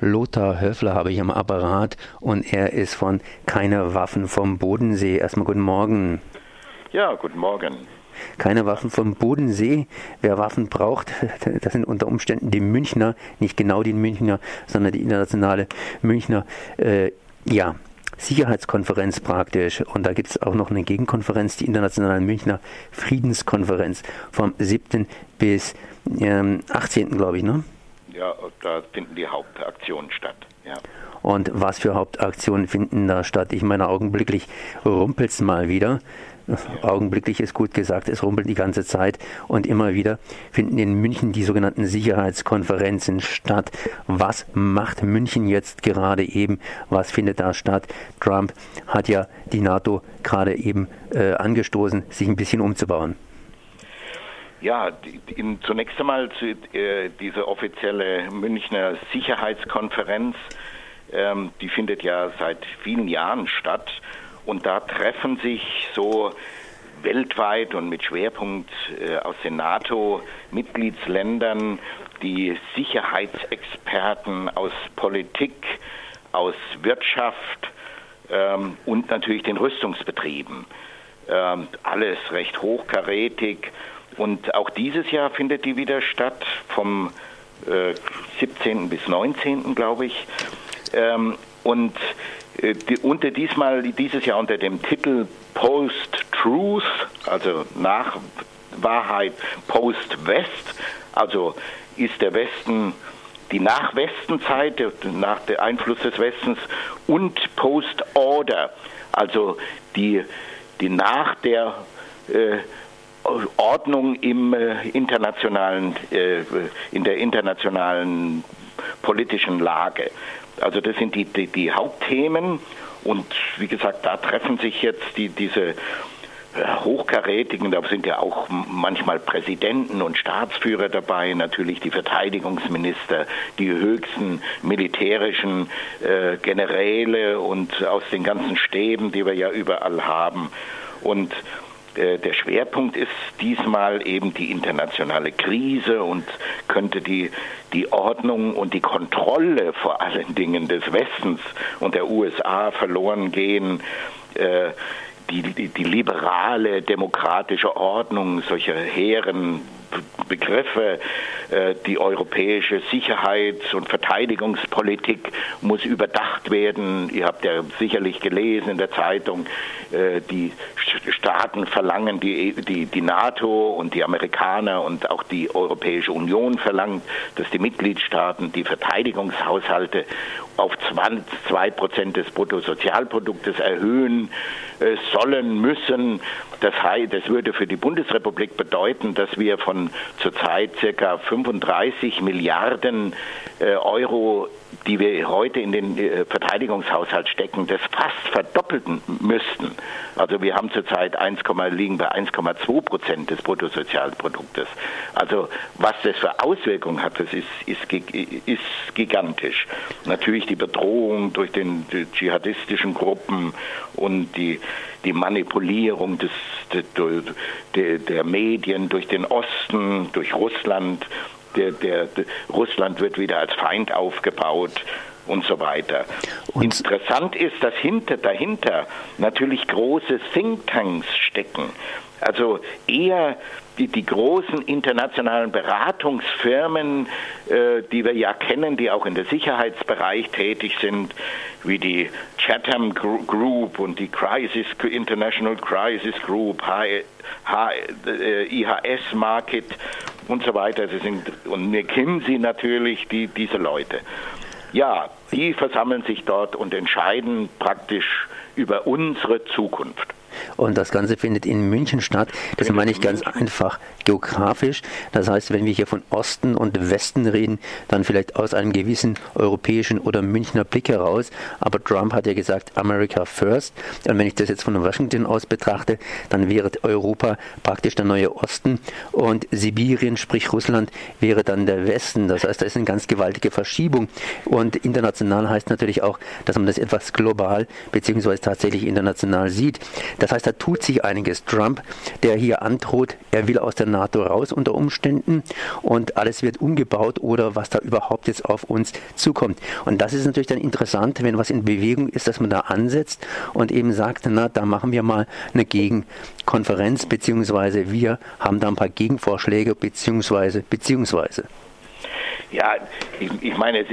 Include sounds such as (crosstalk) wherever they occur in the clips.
Lothar Höfler habe ich am Apparat und er ist von Keine Waffen vom Bodensee. Erstmal guten Morgen. Ja, guten Morgen. Keine Waffen vom Bodensee. Wer Waffen braucht, (laughs) das sind unter Umständen die Münchner, nicht genau die Münchner, sondern die internationale Münchner. Äh, ja, Sicherheitskonferenz praktisch. Und da gibt es auch noch eine Gegenkonferenz, die Internationale Münchner Friedenskonferenz vom 7. bis ähm, 18. glaube ich, ne? Ja, da finden die Hauptaktionen statt. Ja. Und was für Hauptaktionen finden da statt? Ich meine, augenblicklich rumpelt es mal wieder. Ja. Augenblicklich ist gut gesagt, es rumpelt die ganze Zeit und immer wieder finden in München die sogenannten Sicherheitskonferenzen statt. Was macht München jetzt gerade eben? Was findet da statt? Trump hat ja die NATO gerade eben äh, angestoßen, sich ein bisschen umzubauen. Ja, in, zunächst einmal zu, äh, diese offizielle Münchner Sicherheitskonferenz, ähm, die findet ja seit vielen Jahren statt und da treffen sich so weltweit und mit Schwerpunkt äh, aus den NATO-Mitgliedsländern die Sicherheitsexperten aus Politik, aus Wirtschaft ähm, und natürlich den Rüstungsbetrieben. Ähm, alles recht hochkarätig und auch dieses Jahr findet die wieder statt, vom äh, 17. bis 19. glaube ich. Ähm, und äh, die, unter diesmal dieses Jahr unter dem Titel Post-Truth, also nach Wahrheit Post-West, also ist der Westen die Nach-Westen-Zeit, nach dem Einfluss des Westens und Post-Order, also die, die nach der äh, Ordnung im äh, internationalen, äh, in der internationalen politischen Lage. Also das sind die, die, die, Hauptthemen und wie gesagt, da treffen sich jetzt die, diese äh, hochkarätigen, da sind ja auch manchmal Präsidenten und Staatsführer dabei, natürlich die Verteidigungsminister, die höchsten militärischen äh, Generäle und aus den ganzen Stäben, die wir ja überall haben. Und der Schwerpunkt ist diesmal eben die internationale Krise und könnte die, die Ordnung und die Kontrolle vor allen Dingen des Westens und der USA verloren gehen. Äh, die, die, die liberale demokratische Ordnung, solche hehren Begriffe. Äh, die europäische Sicherheits- und Verteidigungspolitik muss überdacht werden. Ihr habt ja sicherlich gelesen in der Zeitung, äh, die Staaten verlangen, die, die, die NATO und die Amerikaner und auch die Europäische Union verlangt, dass die Mitgliedstaaten die Verteidigungshaushalte auf 2 Prozent des Bruttosozialproduktes erhöhen äh, sollen müssen. Das, das würde für die Bundesrepublik bedeuten, dass wir von zurzeit circa 35 Milliarden äh, Euro die wir heute in den äh, Verteidigungshaushalt stecken, das fast verdoppeln müssten. Also wir haben zurzeit 1, liegen bei 1,2 Prozent des Bruttosozialproduktes. Also was das für Auswirkungen hat, das ist, ist, ist gigantisch. Natürlich die Bedrohung durch den die dschihadistischen Gruppen und die, die Manipulierung des, der, der Medien durch den Osten, durch Russland. Der, der, der, Russland wird wieder als Feind aufgebaut und so weiter. Und Interessant ist, dass hinter, dahinter natürlich große Thinktanks stecken. Also eher die, die großen internationalen Beratungsfirmen, äh, die wir ja kennen, die auch in der Sicherheitsbereich tätig sind, wie die Chatham Group und die Crisis International Crisis Group, H, H, äh, IHS Market und so weiter. Sie sind, und McKinsey natürlich, die, diese Leute. Ja, die versammeln sich dort und entscheiden praktisch über unsere Zukunft. Und das Ganze findet in München statt. Das meine ich ganz einfach geografisch. Das heißt, wenn wir hier von Osten und Westen reden, dann vielleicht aus einem gewissen europäischen oder Münchner Blick heraus. Aber Trump hat ja gesagt, America first. Und wenn ich das jetzt von Washington aus betrachte, dann wäre Europa praktisch der neue Osten und Sibirien, sprich Russland, wäre dann der Westen. Das heißt, da ist eine ganz gewaltige Verschiebung. Und international heißt natürlich auch, dass man das etwas global bzw. tatsächlich international sieht. Das heißt, da tut sich einiges. Trump, der hier androht, er will aus der NATO raus unter Umständen und alles wird umgebaut oder was da überhaupt jetzt auf uns zukommt. Und das ist natürlich dann interessant, wenn was in Bewegung ist, dass man da ansetzt und eben sagt, na, da machen wir mal eine Gegenkonferenz, beziehungsweise wir haben da ein paar Gegenvorschläge, beziehungsweise, beziehungsweise. Ja, ich, ich meine,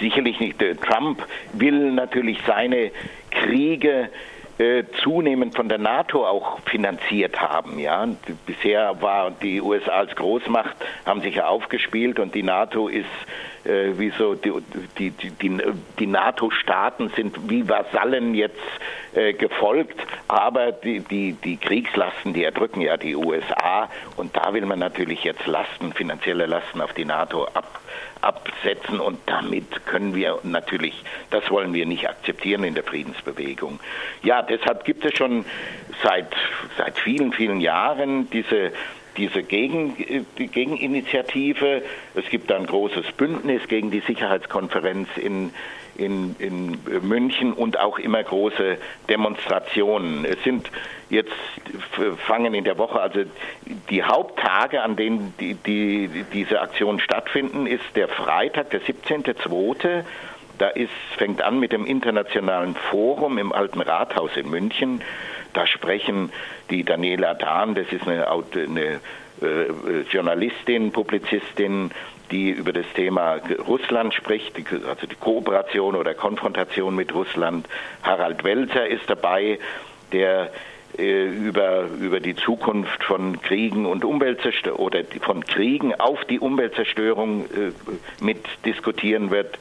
sicherlich nicht. Trump will natürlich seine Kriege äh, zunehmend von der NATO auch finanziert haben. Ja, bisher war die USA als Großmacht haben sich ja aufgespielt und die NATO ist äh, wie so die, die, die, die NATO-Staaten sind wie Vasallen jetzt äh, gefolgt, aber die, die, die Kriegslasten, die erdrücken ja die USA und da will man natürlich jetzt Lasten, finanzielle Lasten auf die NATO ab absetzen und damit können wir natürlich, das wollen wir nicht akzeptieren in der Friedensbewegung. Ja, deshalb gibt es schon seit, seit vielen, vielen Jahren diese diese Gegen, die Gegeninitiative. Es gibt ein großes Bündnis gegen die Sicherheitskonferenz in, in, in München und auch immer große Demonstrationen. Es sind jetzt fangen in der Woche, also die Haupttage, an denen die, die, diese Aktionen stattfinden, ist der Freitag, der 17.2. Da ist, fängt an mit dem Internationalen Forum im Alten Rathaus in München. Da sprechen die Daniela Dahn, das ist eine, eine äh, Journalistin, Publizistin, die über das Thema Russland spricht, also die Kooperation oder Konfrontation mit Russland. Harald Welzer ist dabei, der äh, über, über die Zukunft von Kriegen und Umweltzerstörung oder von Kriegen auf die Umweltzerstörung äh, mit diskutieren wird.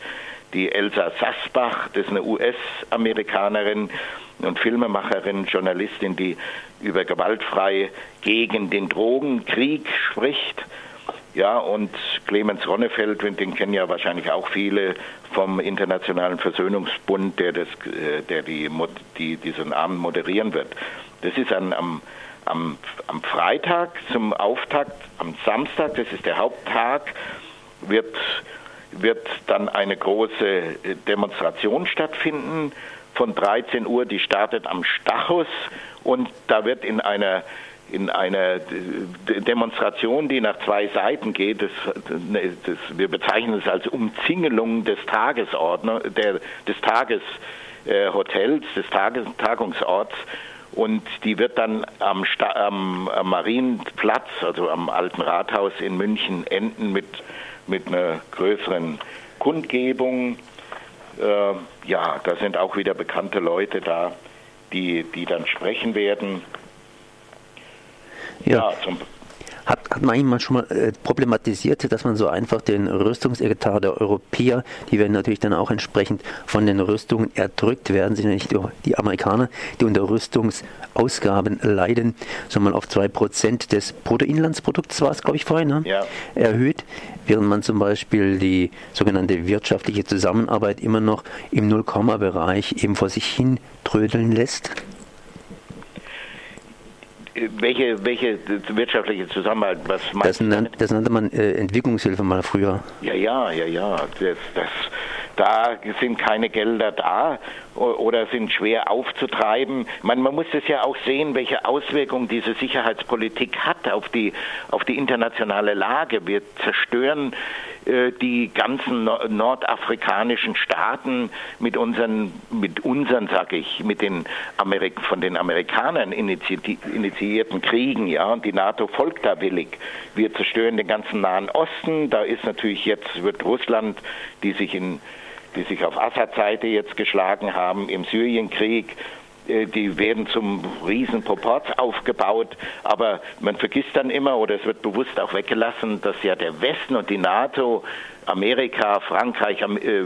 Die Elsa Sassbach, das ist eine US-Amerikanerin und Filmemacherin, Journalistin, die über gewaltfrei gegen den Drogenkrieg spricht. Ja, und Clemens Ronnefeld, den kennen ja wahrscheinlich auch viele vom Internationalen Versöhnungsbund, der, das, äh, der die, die, diesen Abend moderieren wird. Das ist an, am, am, am Freitag zum Auftakt, am Samstag, das ist der Haupttag, wird, wird dann eine große äh, Demonstration stattfinden von 13 Uhr, die startet am Stachus und da wird in einer in einer Demonstration, die nach zwei Seiten geht, das, das, wir bezeichnen es als Umzingelung des Tagesordner, der, des Tageshotels, des Tages, Tagungsorts. Und die wird dann am, am, am, Marienplatz, also am Alten Rathaus in München, enden mit, mit einer größeren Kundgebung. Äh, ja, da sind auch wieder bekannte Leute da, die, die dann sprechen werden. Ja, ja zum, hat, hat man eigentlich mal schon mal äh, problematisiert, dass man so einfach den Rüstungsetat der Europäer, die werden natürlich dann auch entsprechend von den Rüstungen erdrückt werden, sind ja nicht die Amerikaner, die unter Rüstungsausgaben leiden, sondern auf 2% des Bruttoinlandsprodukts war es, glaube ich, vorhin, ne? ja. erhöht, während man zum Beispiel die sogenannte wirtschaftliche Zusammenarbeit immer noch im Nullkomma-Bereich eben vor sich hin trödeln lässt welche, welche wirtschaftliche Zusammenhalt, was das, nan, das nannte man äh, Entwicklungshilfe mal früher. Ja, ja, ja, ja. Das, das, da sind keine Gelder da oder sind schwer aufzutreiben. Man, man muss es ja auch sehen, welche Auswirkungen diese Sicherheitspolitik hat auf die, auf die internationale Lage. Wir zerstören die ganzen nordafrikanischen Staaten mit unseren, mit unseren, sag ich, mit den Amerik von den Amerikanern initiierten Kriegen, ja, und die NATO folgt da willig. Wir zerstören den ganzen Nahen Osten. Da ist natürlich jetzt wird Russland, die sich in die sich auf Assad-Seite jetzt geschlagen haben im Syrienkrieg, äh, die werden zum Riesenproport aufgebaut, aber man vergisst dann immer oder es wird bewusst auch weggelassen, dass ja der Westen und die NATO, Amerika, Frankreich, äh,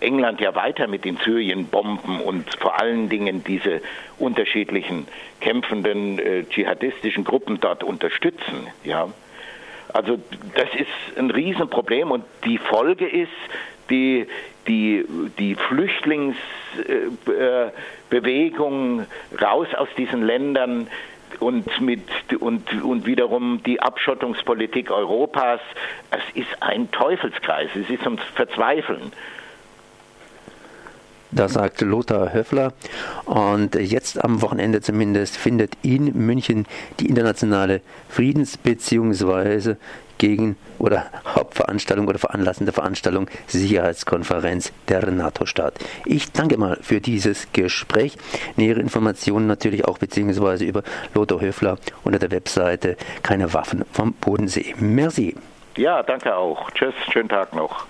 England ja weiter mit den Syrien bomben und vor allen Dingen diese unterschiedlichen kämpfenden äh, dschihadistischen Gruppen dort unterstützen. Ja. Also das ist ein Riesenproblem und die Folge ist, die, die, die Flüchtlingsbewegung raus aus diesen Ländern und, mit, und, und wiederum die Abschottungspolitik Europas, es ist ein Teufelskreis, es ist zum Verzweifeln. Da sagt Lothar Höffler. Und jetzt am Wochenende zumindest findet in München die internationale Friedens- bzw. gegen oder Hauptveranstaltung oder veranlassende Veranstaltung Sicherheitskonferenz der NATO statt. Ich danke mal für dieses Gespräch. Nähere Informationen natürlich auch beziehungsweise über Lothar Höfler unter der Webseite keine Waffen vom Bodensee. Merci. Ja, danke auch. Tschüss, schönen Tag noch.